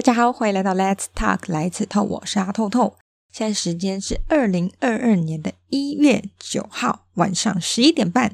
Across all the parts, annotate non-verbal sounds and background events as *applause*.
大家好，欢迎来到 Let's Talk 来此透，我是阿透透。现在时间是二零二二年的一月九号晚上十一点半。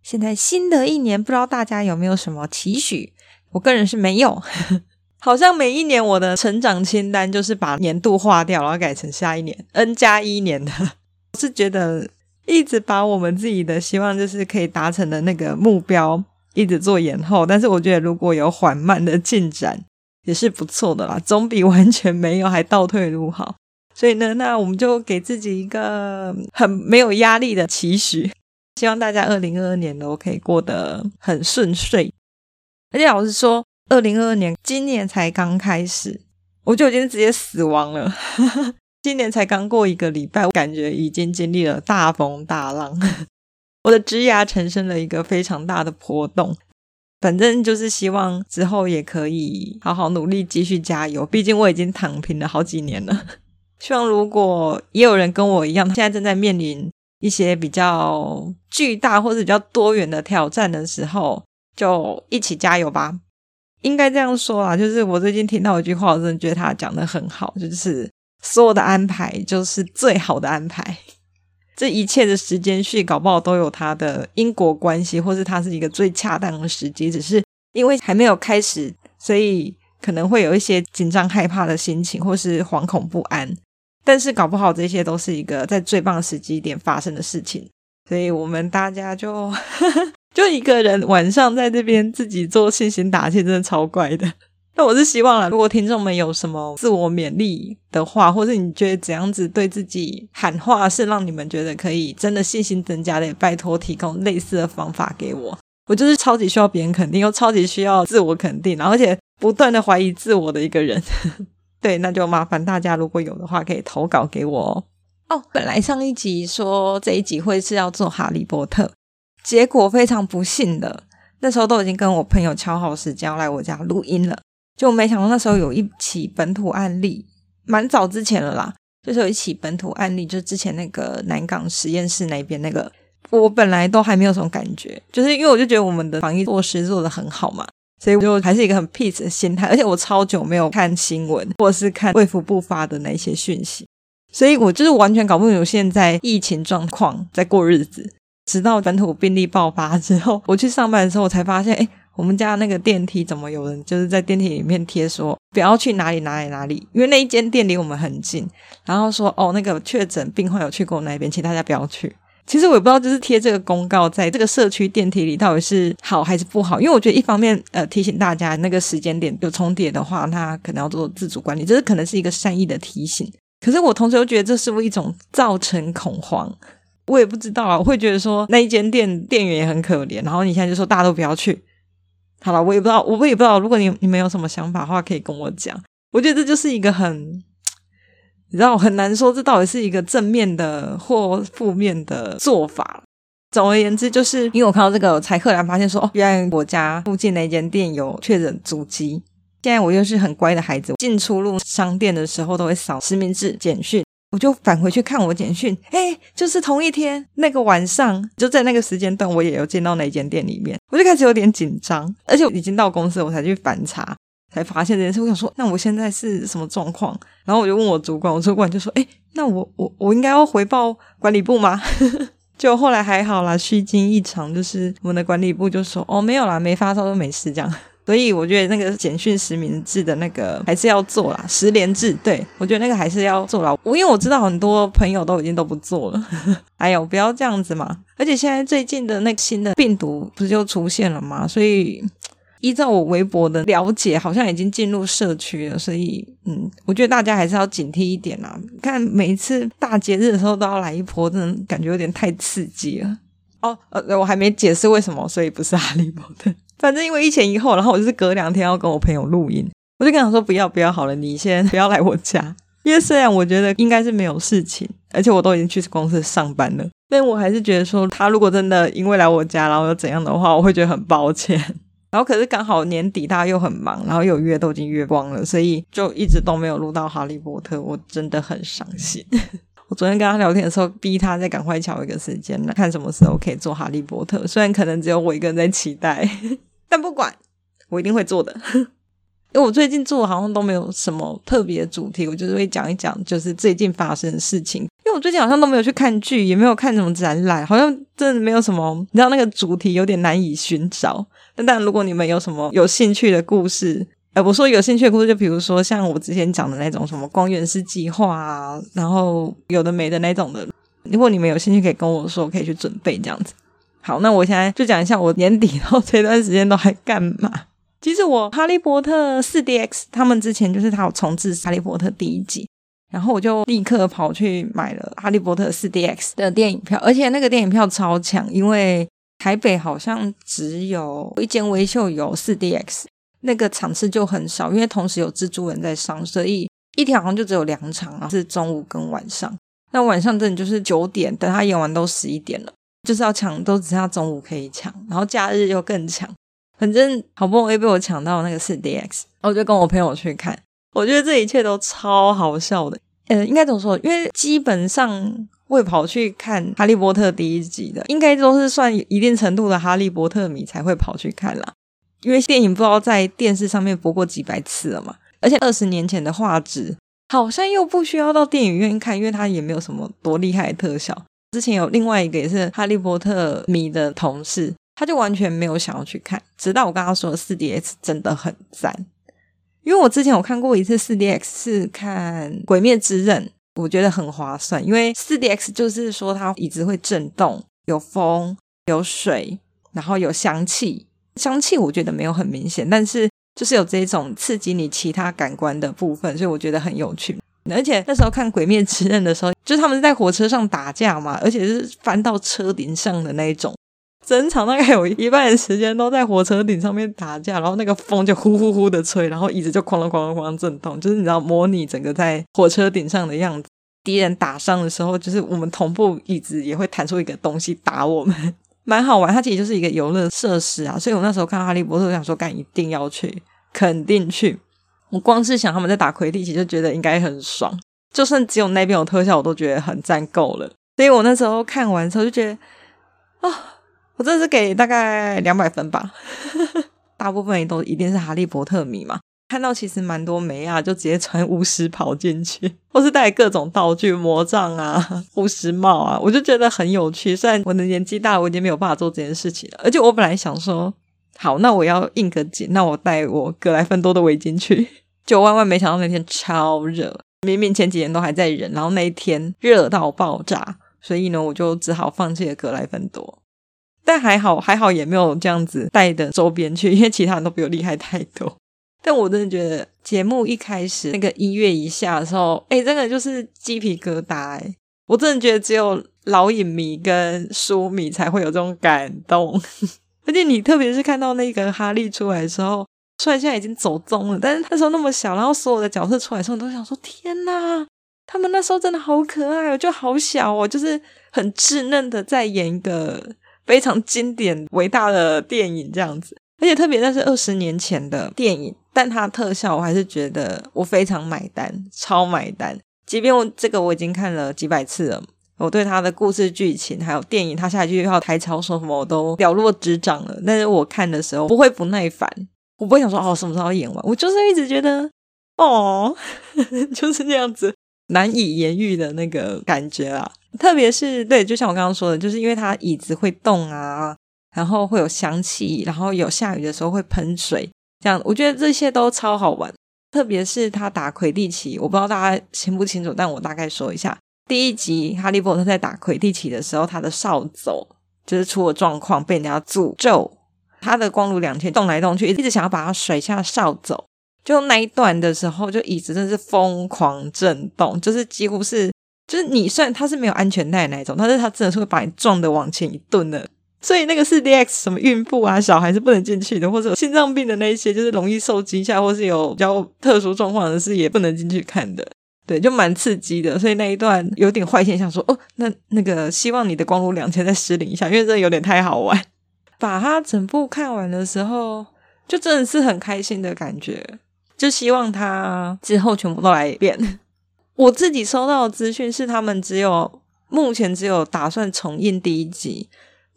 现在新的一年，不知道大家有没有什么期许？我个人是没有，*laughs* 好像每一年我的成长清单就是把年度划掉，然后改成下一年 N 加一年的。*laughs* 我是觉得一直把我们自己的希望就是可以达成的那个目标。一直做延后，但是我觉得如果有缓慢的进展也是不错的啦，总比完全没有还倒退路好。所以呢，那我们就给自己一个很没有压力的期许，希望大家二零二二年都可以过得很顺遂。而且老实说，二零二二年今年才刚开始，我就已经直接死亡了。*laughs* 今年才刚过一个礼拜，我感觉已经经历了大风大浪。我的职涯产生了一个非常大的波动，反正就是希望之后也可以好好努力，继续加油。毕竟我已经躺平了好几年了。*laughs* 希望如果也有人跟我一样，现在正在面临一些比较巨大或者比较多元的挑战的时候，就一起加油吧。应该这样说啊，就是我最近听到一句话，我真的觉得他讲得很好，就是所有的安排就是最好的安排。这一切的时间序，搞不好都有它的因果关系，或是它是一个最恰当的时机。只是因为还没有开始，所以可能会有一些紧张、害怕的心情，或是惶恐不安。但是搞不好这些都是一个在最棒的时机点发生的事情。所以我们大家就 *laughs* 就一个人晚上在这边自己做信心打气，真的超怪的。那我是希望啦，如果听众们有什么自我勉励的话，或者你觉得怎样子对自己喊话是让你们觉得可以真的信心增加的，也拜托提供类似的方法给我。我就是超级需要别人肯定，又超级需要自我肯定，然后而且不断的怀疑自我的一个人。*laughs* 对，那就麻烦大家如果有的话，可以投稿给我哦。哦，本来上一集说这一集会是要做哈利波特，结果非常不幸的，那时候都已经跟我朋友敲好时间要来我家录音了。就没想到那时候有一起本土案例，蛮早之前了啦。就是有一起本土案例，就是之前那个南港实验室那边那个，我本来都还没有什么感觉，就是因为我就觉得我们的防疫措施做得很好嘛，所以我就还是一个很 peace 的心态。而且我超久没有看新闻，或者是看卫福部发的那些讯息，所以我就是完全搞不懂现在疫情状况在过日子。直到本土病例爆发之后，我去上班的时候，我才发现，哎。我们家那个电梯怎么有人就是在电梯里面贴说不要去哪里哪里哪里，因为那一间店离我们很近。然后说哦，那个确诊病患有去过那边，请大家不要去。其实我也不知道，就是贴这个公告在这个社区电梯里到底是好还是不好。因为我觉得一方面呃提醒大家那个时间点有重叠的话，那可能要做自主管理，这是可能是一个善意的提醒。可是我同时又觉得这是不是一种造成恐慌？我也不知道啊，我会觉得说那一间店店员也很可怜，然后你现在就说大家都不要去。好了，我也不知道，我也不知道。如果你你们有什么想法的话，可以跟我讲。我觉得这就是一个很，你知道，很难说这到底是一个正面的或负面的做法。总而言之，就是因为我看到这个，我才赫然发现说，哦，原来我家附近那间店有确诊足迹。现在我又是很乖的孩子，进出入商店的时候都会扫实名制简讯。我就返回去看我简讯，诶，就是同一天那个晚上，就在那个时间段，我也有进到那间店里面，我就开始有点紧张，而且已经到公司，我才去反查，才发现这件事。我想说，那我现在是什么状况？然后我就问我主管，我主管就说，诶，那我我我应该要回报管理部吗？*laughs* 就后来还好啦，虚惊一场，就是我们的管理部就说，哦，没有啦，没发烧都没事这样。所以我觉得那个简讯实名制的那个还是要做啦，十连制，对，我觉得那个还是要做啦。我因为我知道很多朋友都已经都不做了，*laughs* 哎呦，不要这样子嘛！而且现在最近的那个新的病毒不是就出现了吗？所以依照我微博的了解，好像已经进入社区了。所以嗯，我觉得大家还是要警惕一点啦。看每一次大节日的时候都要来一波，真的感觉有点太刺激了。哦，呃，我还没解释为什么，所以不是哈利波特。反正因为一前一后，然后我就是隔两天要跟我朋友录音，我就跟他说不要不要好了，你先 *laughs* 不要来我家，因为虽然我觉得应该是没有事情，而且我都已经去公司上班了，但我还是觉得说他如果真的因为来我家，然后又怎样的话，我会觉得很抱歉。*laughs* 然后可是刚好年底大家又很忙，然后有约都已经约光了，所以就一直都没有录到哈利波特，我真的很伤心。*laughs* 我昨天跟他聊天的时候，逼他再赶快敲一个时间，看什么时候可以做哈利波特，虽然可能只有我一个人在期待。但不管，我一定会做的。*laughs* 因为我最近做好像都没有什么特别主题，我就是会讲一讲，就是最近发生的事情。因为我最近好像都没有去看剧，也没有看什么展览，好像真的没有什么，你知道那个主题有点难以寻找。但当然，如果你们有什么有兴趣的故事，呃，我说有兴趣的故事，就比如说像我之前讲的那种什么光源式计划啊，然后有的没的那种的，如果你们有兴趣，可以跟我说，可以去准备这样子。好，那我现在就讲一下我年底后这段时间都还干嘛。其实我《哈利波特 4DX》他们之前就是他有重制《哈利波特》第一集，然后我就立刻跑去买了《哈利波特 4DX》的电影票，而且那个电影票超强，因为台北好像只有一间微秀有 4DX，那个场次就很少，因为同时有蜘蛛人在上，所以一天好像就只有两场啊，是中午跟晚上。那晚上真的就是九点，等他演完都十一点了，就是要抢，都只剩下中午可以抢，然后假日又更抢。反正好不容易被我抢到那个 4DX，然后我就跟我朋友去看。我觉得这一切都超好笑的。呃，应该怎么说？因为基本上会跑去看《哈利波特》第一集的，应该都是算一定程度的哈利波特迷才会跑去看啦。因为电影不知道在电视上面播过几百次了嘛，而且二十年前的画质好像又不需要到电影院看，因为它也没有什么多厉害的特效。之前有另外一个也是哈利波特迷的同事。他就完全没有想要去看，直到我刚刚说的 4DX 真的很赞，因为我之前有看过一次 4DX 是看《鬼灭之刃》，我觉得很划算，因为 4DX 就是说它椅子会震动，有风、有水，然后有香气，香气我觉得没有很明显，但是就是有这种刺激你其他感官的部分，所以我觉得很有趣。而且那时候看《鬼灭之刃》的时候，就是他们在火车上打架嘛，而且是翻到车顶上的那一种。整场大概有一半的时间都在火车顶上面打架，然后那个风就呼呼呼的吹，然后椅子就哐啷哐啷哐啷震动，就是你知道模拟整个在火车顶上的样子。敌人打伤的时候，就是我们同步椅子也会弹出一个东西打我们，*laughs* 蛮好玩。它其实就是一个游乐设施啊，所以我那时候看哈利波特，想说干一定要去，肯定去。我光是想他们在打魁地奇就觉得应该很爽，就算只有那边有特效，我都觉得很赞够了。所以我那时候看完之后就觉得啊。哦我这是给大概两百分吧，*laughs* 大部分也都一定是哈利波特迷嘛。看到其实蛮多梅啊，就直接穿巫师跑进去，或是带各种道具、魔杖啊、巫师帽啊，我就觉得很有趣。虽然我的年纪大，我已经没有办法做这件事情了。而且我本来想说，好，那我要应个景，那我带我格莱芬多的围巾去。就万万没想到那天超热，明明前几年都还在忍，然后那一天热到爆炸，所以呢，我就只好放弃了格莱芬多。但还好，还好也没有这样子带的周边去，因为其他人都比我厉害太多。但我真的觉得节目一开始那个音乐一下的时候，哎，真的就是鸡皮疙瘩哎！我真的觉得只有老影迷跟书迷才会有这种感动。而且你特别是看到那个哈利出来的时候，虽然现在已经走钟了，但是那时候那么小，然后所有的角色出来的时候，你都想说：天哪，他们那时候真的好可爱哦，就好小哦，就是很稚嫩的在演一个。非常经典、伟大的电影这样子，而且特别那是二十年前的电影，但它特效我还是觉得我非常买单，超买单。即便我这个我已经看了几百次了，我对他的故事剧情还有电影，他下一句要台词说什么我都了如指掌了。但是我看的时候不会不耐烦，我不会想说哦什么时候演完，我就是一直觉得哦 *laughs* 就是这样子难以言喻的那个感觉啊。特别是对，就像我刚刚说的，就是因为它椅子会动啊，然后会有香气，然后有下雨的时候会喷水，这样我觉得这些都超好玩。特别是他打魁地奇，我不知道大家清不清楚，但我大概说一下：第一集哈利波特在打魁地奇的时候，他的扫帚就是出了状况，被人家诅咒，他的光如两千动来动去，一直想要把他甩下扫帚。就那一段的时候，就椅子真的是疯狂震动，就是几乎是。就是你算他是没有安全带那种，但是他真的是会把你撞的往前一顿的。所以那个是 D X 什么孕妇啊、小孩是不能进去的，或者心脏病的那一些，就是容易受惊吓或是有比较特殊状况的是也不能进去看的。对，就蛮刺激的。所以那一段有点坏现象说，哦，那那个希望你的光如两千再失灵一下，因为这有点太好玩。把它整部看完的时候，就真的是很开心的感觉。就希望它之后全部都来一遍。我自己收到的资讯是，他们只有目前只有打算重映第一集，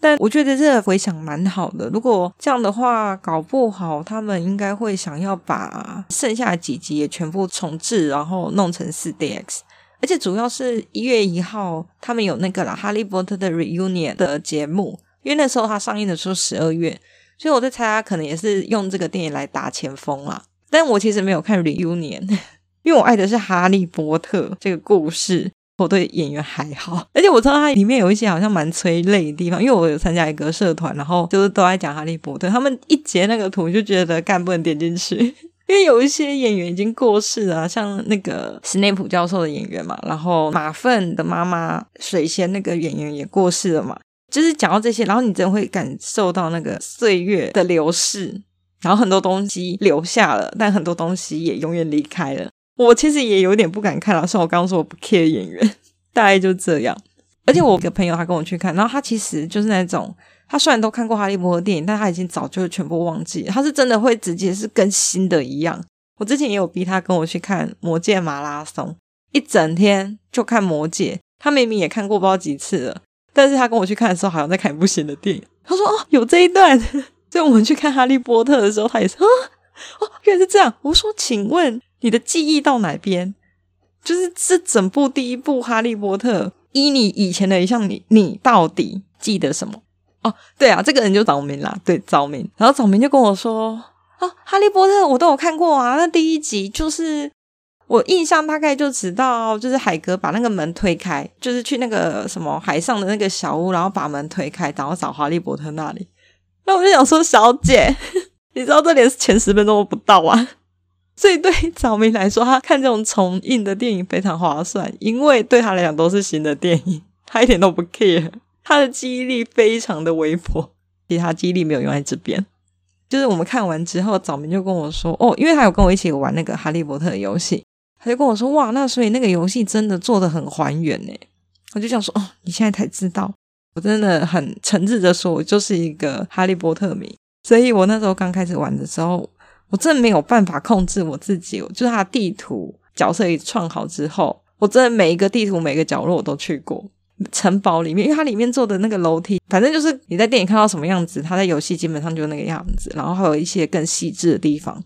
但我觉得这个回想蛮好的。如果这样的话，搞不好他们应该会想要把剩下几集也全部重制，然后弄成四 DX。而且主要是一月一号，他们有那个啦《哈利波特》的 Reunion 的节目，因为那时候它上映的时候十二月，所以我在猜他可能也是用这个电影来打前锋啦。但我其实没有看 Reunion，*laughs* 因为我爱的是《哈利波特》这个故事。我对演员还好，而且我知道它里面有一些好像蛮催泪的地方，因为我有参加一个社团，然后就是都在讲哈利波特。他们一截那个图就觉得干不能点进去，*laughs* 因为有一些演员已经过世了，像那个史内普教授的演员嘛，然后马粪的妈妈水仙那个演员也过世了嘛。就是讲到这些，然后你真的会感受到那个岁月的流逝，然后很多东西留下了，但很多东西也永远离开了。我其实也有点不敢看了，像我刚刚说我不 care 演员，大概就这样。而且我有个朋友他跟我去看，然后他其实就是那种，他虽然都看过哈利波特电影，但他已经早就全部忘记。他是真的会直接是跟新的一样。我之前也有逼他跟我去看《魔戒马拉松》，一整天就看《魔戒》，他明明也看过不知道几次了，但是他跟我去看的时候，好像在看一部新的电影。他说：“哦，有这一段。*laughs* ”所以我们去看《哈利波特》的时候，他也是啊，哦，原来是这样。我说：“请问。”你的记忆到哪边？就是这整部第一部《哈利波特》，依你以前的一项，你你到底记得什么？哦，对啊，这个人就早明啦，对，早明。然后早明就跟我说：“哦，《哈利波特》我都有看过啊。那第一集就是我印象大概就知道，就是海格把那个门推开，就是去那个什么海上的那个小屋，然后把门推开，然后找哈利波特那里。那我就想说，小姐，*laughs* 你知道这连前十分钟都不到啊？”所以对早明来说，他看这种重映的电影非常划算，因为对他来讲都是新的电影，他一点都不 care，他的记忆力非常的微薄，其他记忆力没有用在这边。就是我们看完之后，早明就跟我说：“哦，因为他有跟我一起玩那个哈利波特游戏，他就跟我说：哇，那所以那个游戏真的做的很还原呢。”我就想说：“哦，你现在才知道，我真的很诚挚的说，我就是一个哈利波特迷，所以我那时候刚开始玩的时候。”我真的没有办法控制我自己，就是他地图角色一创好之后，我真的每一个地图每个角落我都去过。城堡里面，因为它里面做的那个楼梯，反正就是你在电影看到什么样子，它在游戏基本上就那个样子。然后还有一些更细致的地方，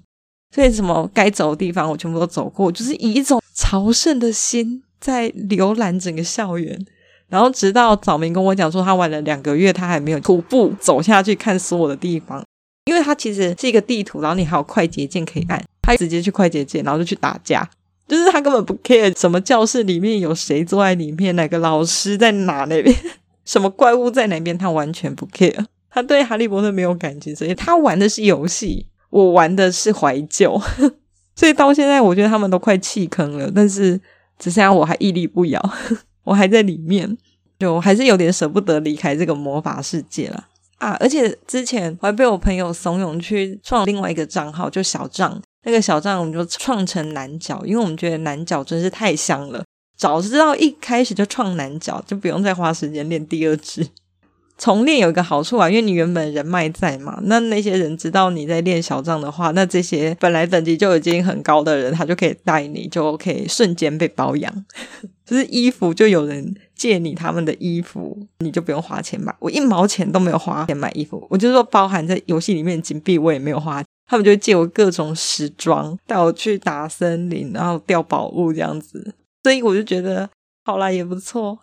所以什么该走的地方我全部都走过，就是以一种朝圣的心在浏览整个校园。然后直到早明跟我讲说，他玩了两个月，他还没有徒步走下去看所有的地方。因为它其实是一个地图，然后你还有快捷键可以按，他直接去快捷键，然后就去打架，就是他根本不 care 什么教室里面有谁坐在里面，哪个老师在哪那边，*laughs* 什么怪物在哪边，他完全不 care。他对哈利波特没有感情，所以他玩的是游戏，我玩的是怀旧。*laughs* 所以到现在，我觉得他们都快弃坑了，但是只剩下我还屹立不摇，*laughs* 我还在里面，就还是有点舍不得离开这个魔法世界了。啊！而且之前我还被我朋友怂恿去创另外一个账号，就小账。那个小账我们就创成男角，因为我们觉得男角真是太香了。早知道一开始就创男角，就不用再花时间练第二只。重练有一个好处啊，因为你原本人脉在嘛，那那些人知道你在练小账的话，那这些本来等级就已经很高的人，他就可以带你，就可以瞬间被包养。*laughs* 就是衣服，就有人借你他们的衣服，你就不用花钱买。我一毛钱都没有花钱买衣服，我就是说包含在游戏里面金币，我也没有花。他们就借我各种时装，带我去打森林，然后掉宝物这样子。所以我就觉得好啦，也不错。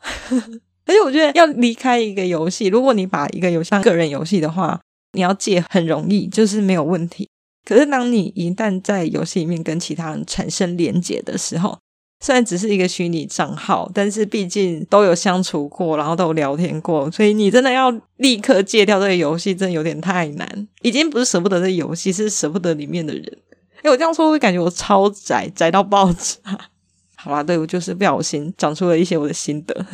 而且我觉得要离开一个游戏，如果你把一个游戏当个人游戏的话，你要借很容易，就是没有问题。可是当你一旦在游戏里面跟其他人产生连结的时候，虽然只是一个虚拟账号，但是毕竟都有相处过，然后都有聊天过，所以你真的要立刻戒掉这个游戏，真的有点太难。已经不是舍不得这游戏，是舍不得里面的人。哎，我这样说会感觉我超宅，宅到爆炸。*laughs* 好啦，对，我就是不小心讲出了一些我的心得。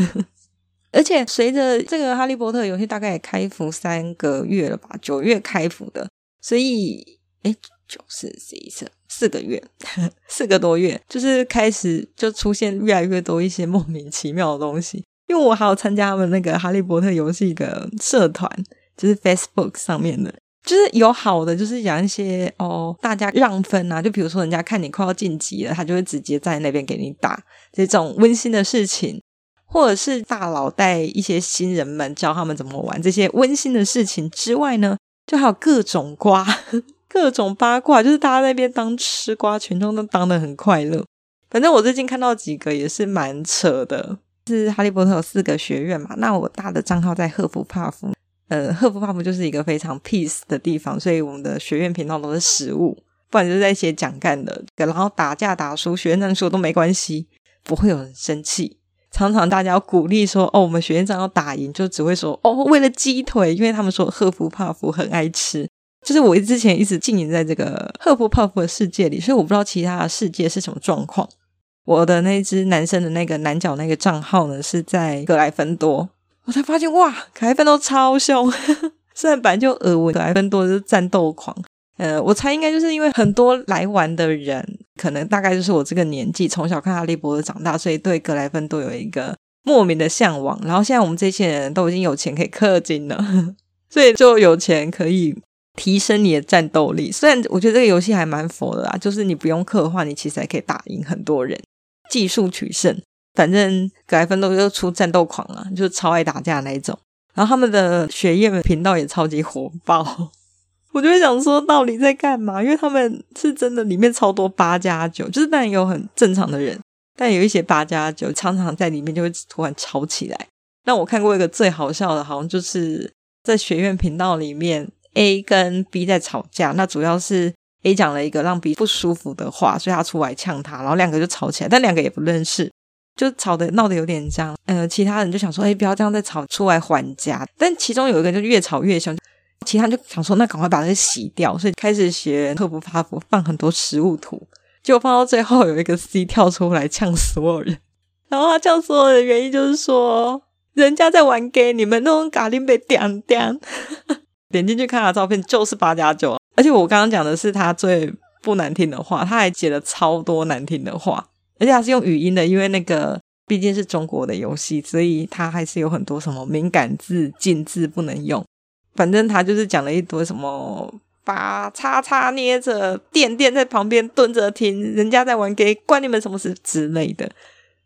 而且随着这个《哈利波特》游戏大概也开服三个月了吧，九月开服的，所以哎。诶九四十一次四个月，*laughs* 四个多月，就是开始就出现越来越多一些莫名其妙的东西。因为我还有参加他们那个哈利波特游戏的社团，就是 Facebook 上面的，就是有好的，就是讲一些哦，大家让分啊，就比如说人家看你快要晋级了，他就会直接在那边给你打这种温馨的事情，或者是大佬带一些新人们教他们怎么玩这些温馨的事情之外呢，就还有各种瓜、*laughs* 各种八卦，就是大家在那边当吃瓜群众都当得很快乐。反正我最近看到几个也是蛮扯的，是哈利波特有四个学院嘛，那我大的账号在赫夫帕夫，呃，赫夫帕夫就是一个非常 peace 的地方，所以我们的学院频道都是食物。不然就是在写讲干的，然后打架打输，学院长说都没关系，不会有人生气。常常大家要鼓励说：“哦，我们学院长要打赢，就只会说哦，为了鸡腿，因为他们说赫夫帕夫很爱吃。”就是我之前一直经营在这个赫夫帕夫的世界里，所以我不知道其他的世界是什么状况。我的那只男生的那个男角那个账号呢，是在格莱芬多，我才发现哇，格莱芬多超凶，*laughs* 虽然本来就耳闻格莱芬多就是战斗狂。呃，我猜应该就是因为很多来玩的人，可能大概就是我这个年纪，从小看哈利波特长大，所以对格莱芬多有一个莫名的向往。然后现在我们这些人都已经有钱可以氪金了，*laughs* 所以就有钱可以提升你的战斗力。虽然我觉得这个游戏还蛮佛的啦，就是你不用氪的话，你其实还可以打赢很多人，技术取胜。反正格莱芬多就出战斗狂啊，就超爱打架那一种。然后他们的学院频道也超级火爆。我就会想说，到底在干嘛？因为他们是真的里面超多八加九，就是但有很正常的人，但有一些八加九常常在里面就会突然吵起来。那我看过一个最好笑的，好像就是在学院频道里面，A 跟 B 在吵架，那主要是 A 讲了一个让 B 不舒服的话，所以他出来呛他，然后两个就吵起来，但两个也不认识，就吵得闹得有点僵。呃，其他人就想说，哎，不要这样再吵，出来还价。但其中有一个就越吵越凶。其他就想说，那赶快把它洗掉，所以开始学赫夫帕夫放很多食物图，结果放到最后有一个 C 跳出来呛所有人，然后他呛所有的原因就是说，人家在玩 gay，你们那种咖喱被点点。点进去看他照片就是八加九，而且我刚刚讲的是他最不难听的话，他还写了超多难听的话，而且他是用语音的，因为那个毕竟是中国的游戏，所以他还是有很多什么敏感字、禁字不能用。反正他就是讲了一堆什么，把叉叉捏着，垫垫在旁边蹲着听，人家在玩 gay，关你们什么事之类的。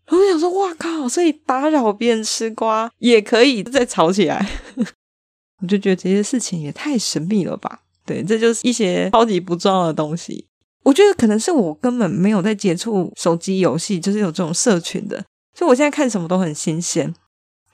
然后我想说，哇靠！所以打扰别人吃瓜也可以再吵起来，*laughs* 我就觉得这些事情也太神秘了吧？对，这就是一些超级不重要的东西。我觉得可能是我根本没有在接触手机游戏，就是有这种社群的，所以我现在看什么都很新鲜。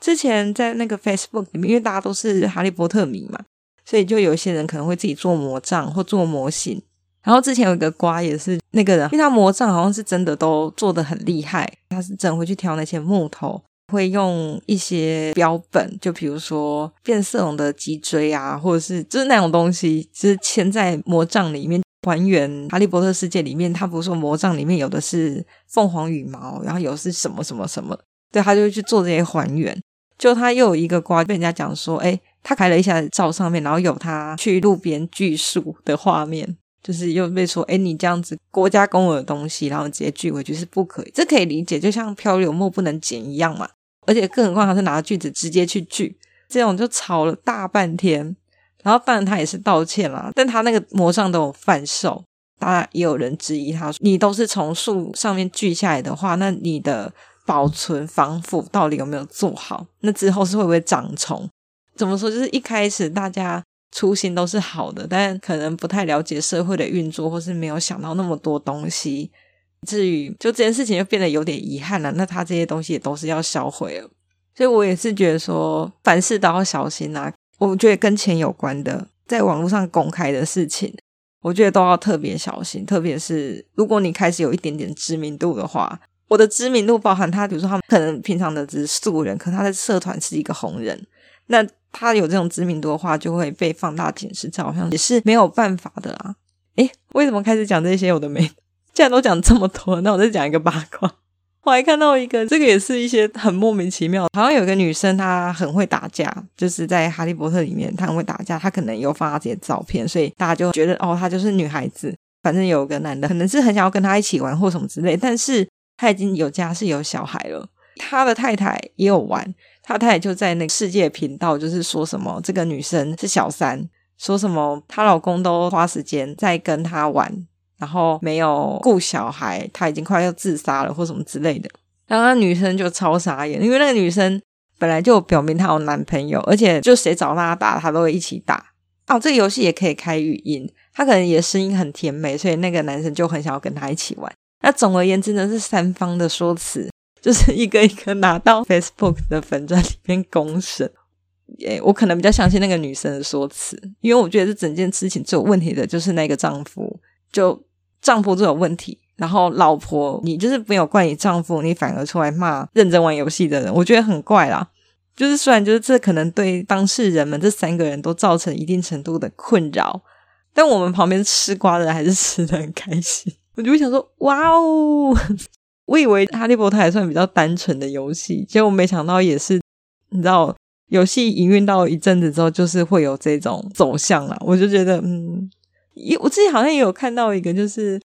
之前在那个 Facebook 里面，因为大家都是哈利波特迷嘛，所以就有一些人可能会自己做魔杖或做模型。然后之前有一个瓜也是那个人，因为他魔杖好像是真的都做的很厉害，他是真会去挑那些木头，会用一些标本，就比如说变色龙的脊椎啊，或者是就是那种东西，就是嵌在魔杖里面，还原哈利波特世界里面。他不是说魔杖里面有的是凤凰羽毛，然后有的是什么什么什么，对，他就会去做这些还原。就他又有一个瓜被人家讲说，哎，他开了一下照上面，然后有他去路边锯树的画面，就是又被说，哎，你这样子国家公有的东西，然后直接锯回去是不可以，这可以理解，就像漂流木不能剪一样嘛。而且更何况他是拿着锯子直接去锯，这种就吵了大半天。然后当然他也是道歉啦，但他那个魔杖都有贩售，当然也有人质疑他说，你都是从树上面锯下来的话，那你的。保存防腐到底有没有做好？那之后是会不会长虫？怎么说？就是一开始大家初心都是好的，但可能不太了解社会的运作，或是没有想到那么多东西。至于就这件事情就变得有点遗憾了。那他这些东西也都是要销毁了，所以我也是觉得说凡事都要小心啊。我觉得跟钱有关的，在网络上公开的事情，我觉得都要特别小心。特别是如果你开始有一点点知名度的话。我的知名度包含他，比如说他们可能平常的只是素人，可他的社团是一个红人，那他有这种知名度的话，就会被放大检视，这好像也是没有办法的啊。诶，为什么开始讲这些有的没？既然都讲这么多，那我再讲一个八卦。我还看到一个，这个也是一些很莫名其妙，好像有一个女生她很会打架，就是在哈利波特里面她很会打架，她可能有发这些照片，所以大家就觉得哦，她就是女孩子。反正有个男的可能是很想要跟她一起玩或什么之类，但是。他已经有家室有小孩了，他的太太也有玩，他太太就在那个世界频道，就是说什么这个女生是小三，说什么她老公都花时间在跟她玩，然后没有顾小孩，她已经快要自杀了或什么之类的。然后那女生就超傻眼，因为那个女生本来就表明她有男朋友，而且就谁找她打，她都会一起打。哦，这个游戏也可以开语音，她可能也声音很甜美，所以那个男生就很想要跟她一起玩。那总而言之呢，是三方的说辞，就是一个一个拿到 Facebook 的粉专里面公审。诶，我可能比较相信那个女生的说辞，因为我觉得这整件事情最有问题的就是那个丈夫，就丈夫最有问题，然后老婆你就是没有怪你丈夫，你反而出来骂认真玩游戏的人，我觉得很怪啦。就是虽然就是这可能对当事人们这三个人都造成一定程度的困扰，但我们旁边吃瓜的人还是吃的很开心。我就会想说，哇哦，*laughs* 我以为哈利波特还算比较单纯的游戏，结果没想到也是，你知道。游戏营运到一阵子之后，就是会有这种走向啦。我就觉得，嗯，我自己好像也有看到一个，就是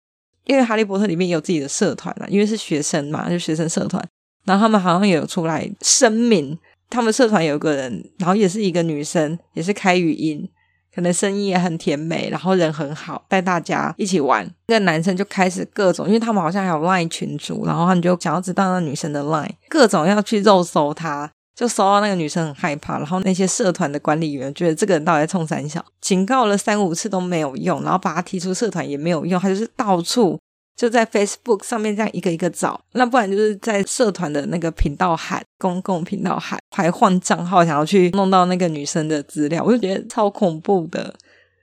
因为哈利波特里面有自己的社团啦，因为是学生嘛，就学生社团，然后他们好像也有出来声明，他们社团有个人，然后也是一个女生，也是开语音，可能声音也很甜美，然后人很好，带大家一起玩。那个男生就开始各种，因为他们好像还有 LINE 群组，然后他们就想要知道那女生的 LINE，各种要去肉搜她。就搜到那个女生很害怕，然后那些社团的管理员觉得这个人到底在冲三小，警告了三五次都没有用，然后把他踢出社团也没有用，他就是到处就在 Facebook 上面这样一个一个找，那不然就是在社团的那个频道喊，公共频道喊，还换账号想要去弄到那个女生的资料，我就觉得超恐怖的。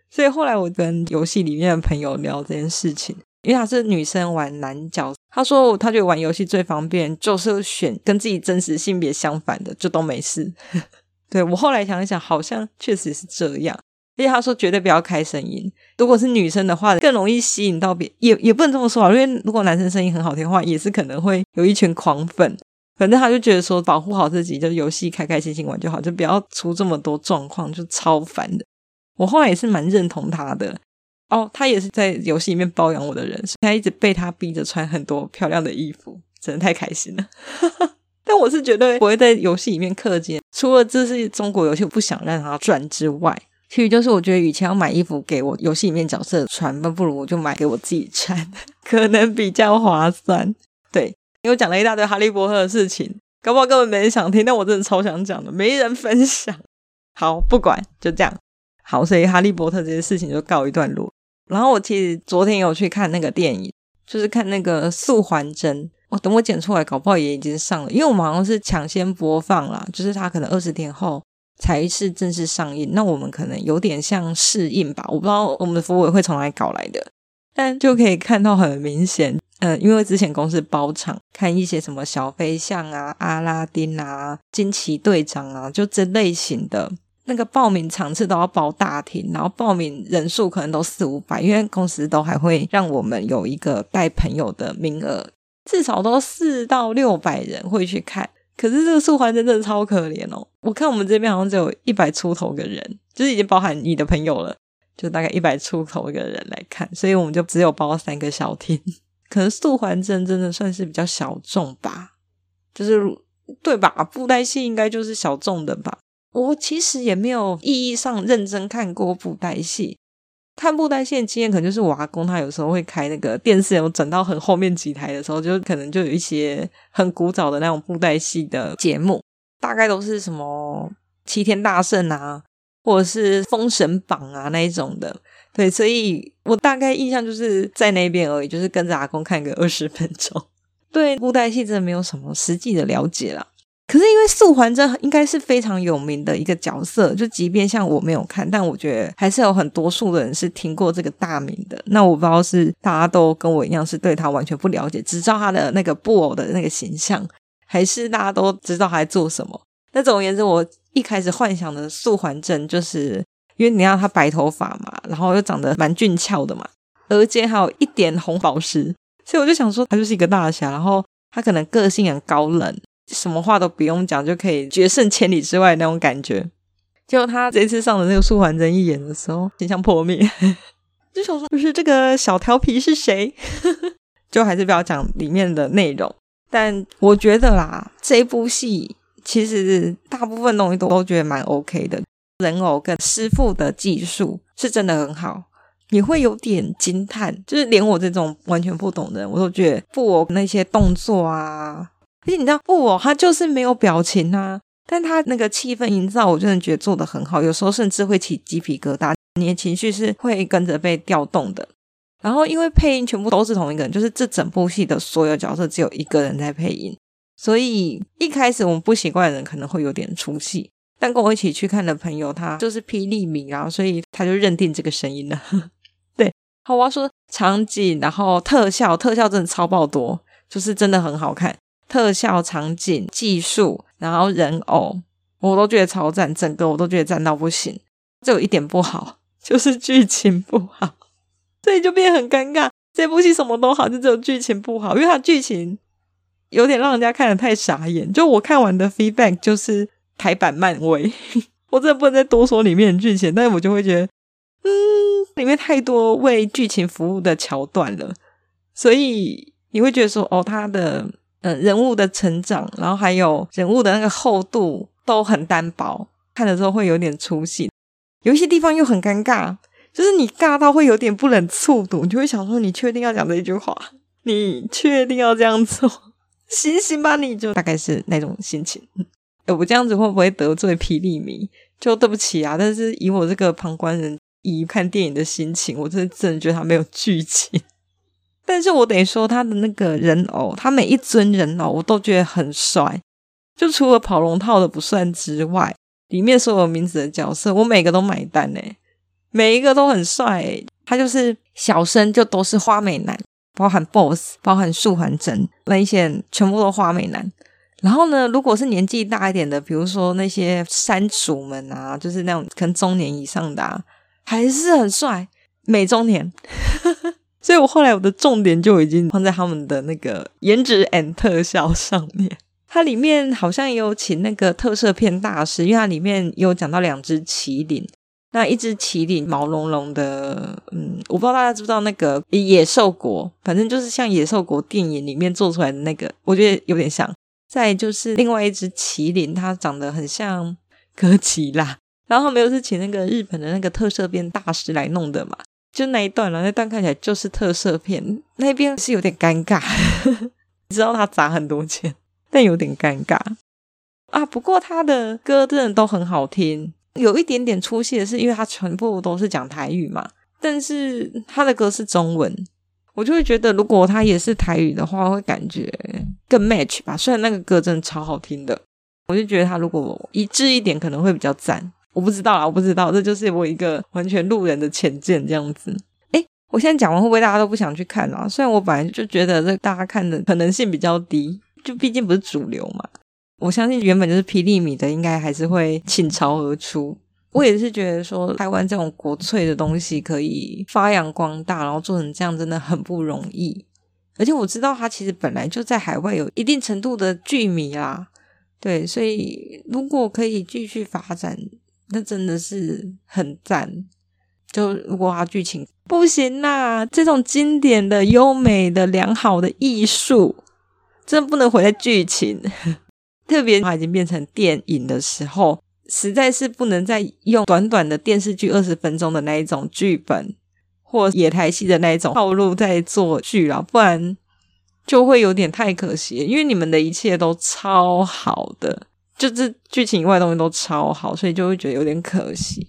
所以后来我跟游戏里面的朋友聊这件事情。因为她是女生玩男角，她说她觉得玩游戏最方便就是选跟自己真实性别相反的，就都没事。*laughs* 对，我后来想一想，好像确实是这样。而且他说绝对不要开声音，如果是女生的话，更容易吸引到别，也也不能这么说啊，因为如果男生声音很好听的话，也是可能会有一群狂粉。反正他就觉得说保护好自己，就游戏开开心心玩就好，就不要出这么多状况，就超烦的。我后来也是蛮认同他的。哦，他也是在游戏里面包养我的人，所以他一直被他逼着穿很多漂亮的衣服，真的太开心了。*laughs* 但我是绝对不会在游戏里面氪金，除了这是中国游戏，我不想让他赚之外，其实就是我觉得，与其要买衣服给我游戏里面角色穿，那不如我就买给我自己穿，可能比较划算。对，因为讲了一大堆哈利波特的事情，搞不好根本没人想听，但我真的超想讲的，没人分享。好，不管，就这样。好，所以哈利波特这些事情就告一段落。然后我其实昨天有去看那个电影，就是看那个《素还真》。我等我剪出来，搞不好也已经上了，因为我们好像是抢先播放啦，就是它可能二十天后才是正式上映。那我们可能有点像试映吧，我不知道我们的服委会从哪里搞来的，但就可以看到很明显，呃，因为之前公司包场看一些什么小飞象啊、阿拉丁啊、惊奇队长啊，就这类型的。那个报名场次都要包大厅，然后报名人数可能都四五百，因为公司都还会让我们有一个带朋友的名额，至少都四到六百人会去看。可是这个素还真的超可怜哦！我看我们这边好像只有一百出头个人，就是已经包含你的朋友了，就大概一百出头个人来看，所以我们就只有包三个小厅。*laughs* 可能素还真真的算是比较小众吧，就是对吧？布袋戏应该就是小众的吧。我其实也没有意义上认真看过布袋戏，看布袋戏的经验可能就是我阿公他有时候会开那个电视，有转到很后面几台的时候，就可能就有一些很古早的那种布袋戏的节目，大概都是什么齐天大圣啊，或者是封神榜啊那一种的，对，所以我大概印象就是在那边而已，就是跟着阿公看个二十分钟，*laughs* 对布袋戏真的没有什么实际的了解啦。可是因为素环真应该是非常有名的一个角色，就即便像我没有看，但我觉得还是有很多数的人是听过这个大名的。那我不知道是大家都跟我一样是对他完全不了解，只知道他的那个布偶的那个形象，还是大家都知道他在做什么？那总而言之，我一开始幻想的素环真，就是因为你看他白头发嘛，然后又长得蛮俊俏的嘛，额间还有一点红宝石，所以我就想说他就是一个大侠，然后他可能个性很高冷。什么话都不用讲就可以决胜千里之外那种感觉。结果他这次上的那个素还真一演的时候，形象破灭，*laughs* 就想说，就是这个小调皮是谁？*laughs* 就还是不要讲里面的内容。但我觉得啦，这部戏其实大部分东西都都觉得蛮 OK 的，人偶跟师傅的技术是真的很好，你会有点惊叹，就是连我这种完全不懂的人，我都觉得布偶那些动作啊。而且你知道布偶他就是没有表情啊，但他那个气氛营造，我真的觉得做得很好，有时候甚至会起鸡皮疙瘩，你的情绪是会跟着被调动的。然后因为配音全部都是同一个人，就是这整部戏的所有角色只有一个人在配音，所以一开始我们不习惯的人可能会有点出戏。但跟我一起去看的朋友，他就是霹雳迷啊，所以他就认定这个声音了。*laughs* 对，好，我要说场景，然后特效，特效真的超爆多，就是真的很好看。特效、场景、技术，然后人偶，我都觉得超赞，整个我都觉得赞到不行。只有一点不好，*laughs* 就是剧情不好，*laughs* 所以就变很尴尬。这部戏什么都好，就只有剧情不好，因为它剧情有点让人家看得太傻眼。就我看完的 feedback 就是。台版漫威，*laughs* 我真的不能再多说里面的剧情，但是我就会觉得，嗯，里面太多为剧情服务的桥段了，所以你会觉得说，哦，他的呃人物的成长，然后还有人物的那个厚度都很单薄，看的时候会有点出戏，有一些地方又很尴尬，就是你尬到会有点不忍卒读，你就会想说，你确定要讲这句话？你确定要这样做？醒醒吧，你就大概是那种心情。*laughs* 我这样子会不会得罪霹雳迷？就对不起啊！但是以我这个旁观人，以看电影的心情，我真的真的觉得他没有剧情。但是我得说，他的那个人偶，他每一尊人偶我都觉得很帅。就除了跑龙套的不算之外，里面所有名字的角色，我每个都买单诶，每一个都很帅。他就是小生，就都是花美男，包含 BOSS，包含素环真，那一些全部都花美男。然后呢，如果是年纪大一点的，比如说那些山主们啊，就是那种可能中年以上的，啊，还是很帅，美中年。所以我后来我的重点就已经放在他们的那个颜值 and 特效上面。它里面好像也有请那个特摄片大师，因为它里面有讲到两只麒麟，那一只麒麟毛茸茸的，嗯，我不知道大家知不知道那个野兽国，反正就是像野兽国电影里面做出来的那个，我觉得有点像。再就是另外一只麒麟，它长得很像哥吉拉，然后他们又是请那个日本的那个特摄片大师来弄的嘛，就那一段了，那段看起来就是特色片，那边是有点尴尬，*laughs* 你知道他砸很多钱，但有点尴尬啊。不过他的歌真的都很好听，有一点点出戏的是，因为他全部都是讲台语嘛，但是他的歌是中文。我就会觉得，如果他也是台语的话，会感觉更 match 吧。虽然那个歌真的超好听的，我就觉得他如果一致一点，可能会比较赞。我不知道啦，我不知道，这就是我一个完全路人的浅见这样子。诶，我现在讲完，会不会大家都不想去看啊？虽然我本来就觉得这大家看的可能性比较低，就毕竟不是主流嘛。我相信原本就是霹雳迷的，应该还是会倾巢而出。我也是觉得说，台湾这种国粹的东西可以发扬光大，然后做成这样，真的很不容易。而且我知道他其实本来就在海外有一定程度的剧迷啦，对，所以如果可以继续发展，那真的是很赞。就如果他剧情不行啦，这种经典的、优美的、良好的艺术，真的不能毁在剧情。*laughs* 特别它已经变成电影的时候。实在是不能再用短短的电视剧二十分钟的那一种剧本，或野台戏的那一种套路在做剧了，不然就会有点太可惜。因为你们的一切都超好的，就是剧情以外的东西都超好，所以就会觉得有点可惜。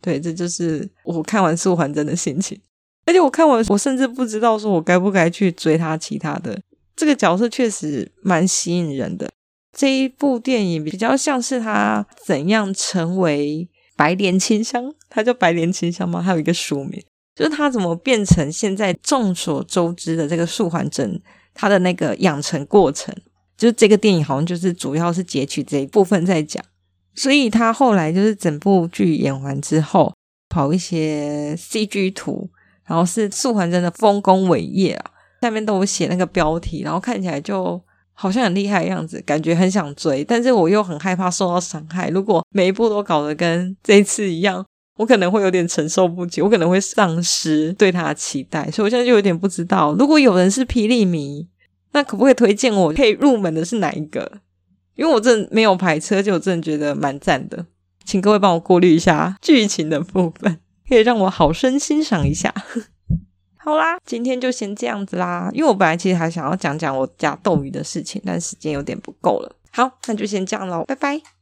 对，这就是我看完素还真的心情。而且我看完，我甚至不知道说我该不该去追他其他的。这个角色确实蛮吸引人的。这一部电影比较像是他怎样成为白莲清香，他叫白莲清香吗？还有一个书名，就是他怎么变成现在众所周知的这个素还真，他的那个养成过程，就是这个电影好像就是主要是截取这一部分在讲，所以他后来就是整部剧演完之后，跑一些 CG 图，然后是素环真的丰功伟业啊，下面都有写那个标题，然后看起来就。好像很厉害的样子，感觉很想追，但是我又很害怕受到伤害。如果每一部都搞得跟这次一样，我可能会有点承受不起，我可能会丧失对他的期待。所以我现在就有点不知道，如果有人是霹雳迷，那可不可以推荐我可以入门的是哪一个？因为我真的没有排车，就我真的觉得蛮赞的。请各位帮我过滤一下剧情的部分，*laughs* 可以让我好生欣赏一下。*laughs* 好啦，今天就先这样子啦，因为我本来其实还想要讲讲我家斗鱼的事情，但时间有点不够了。好，那就先这样喽，拜拜。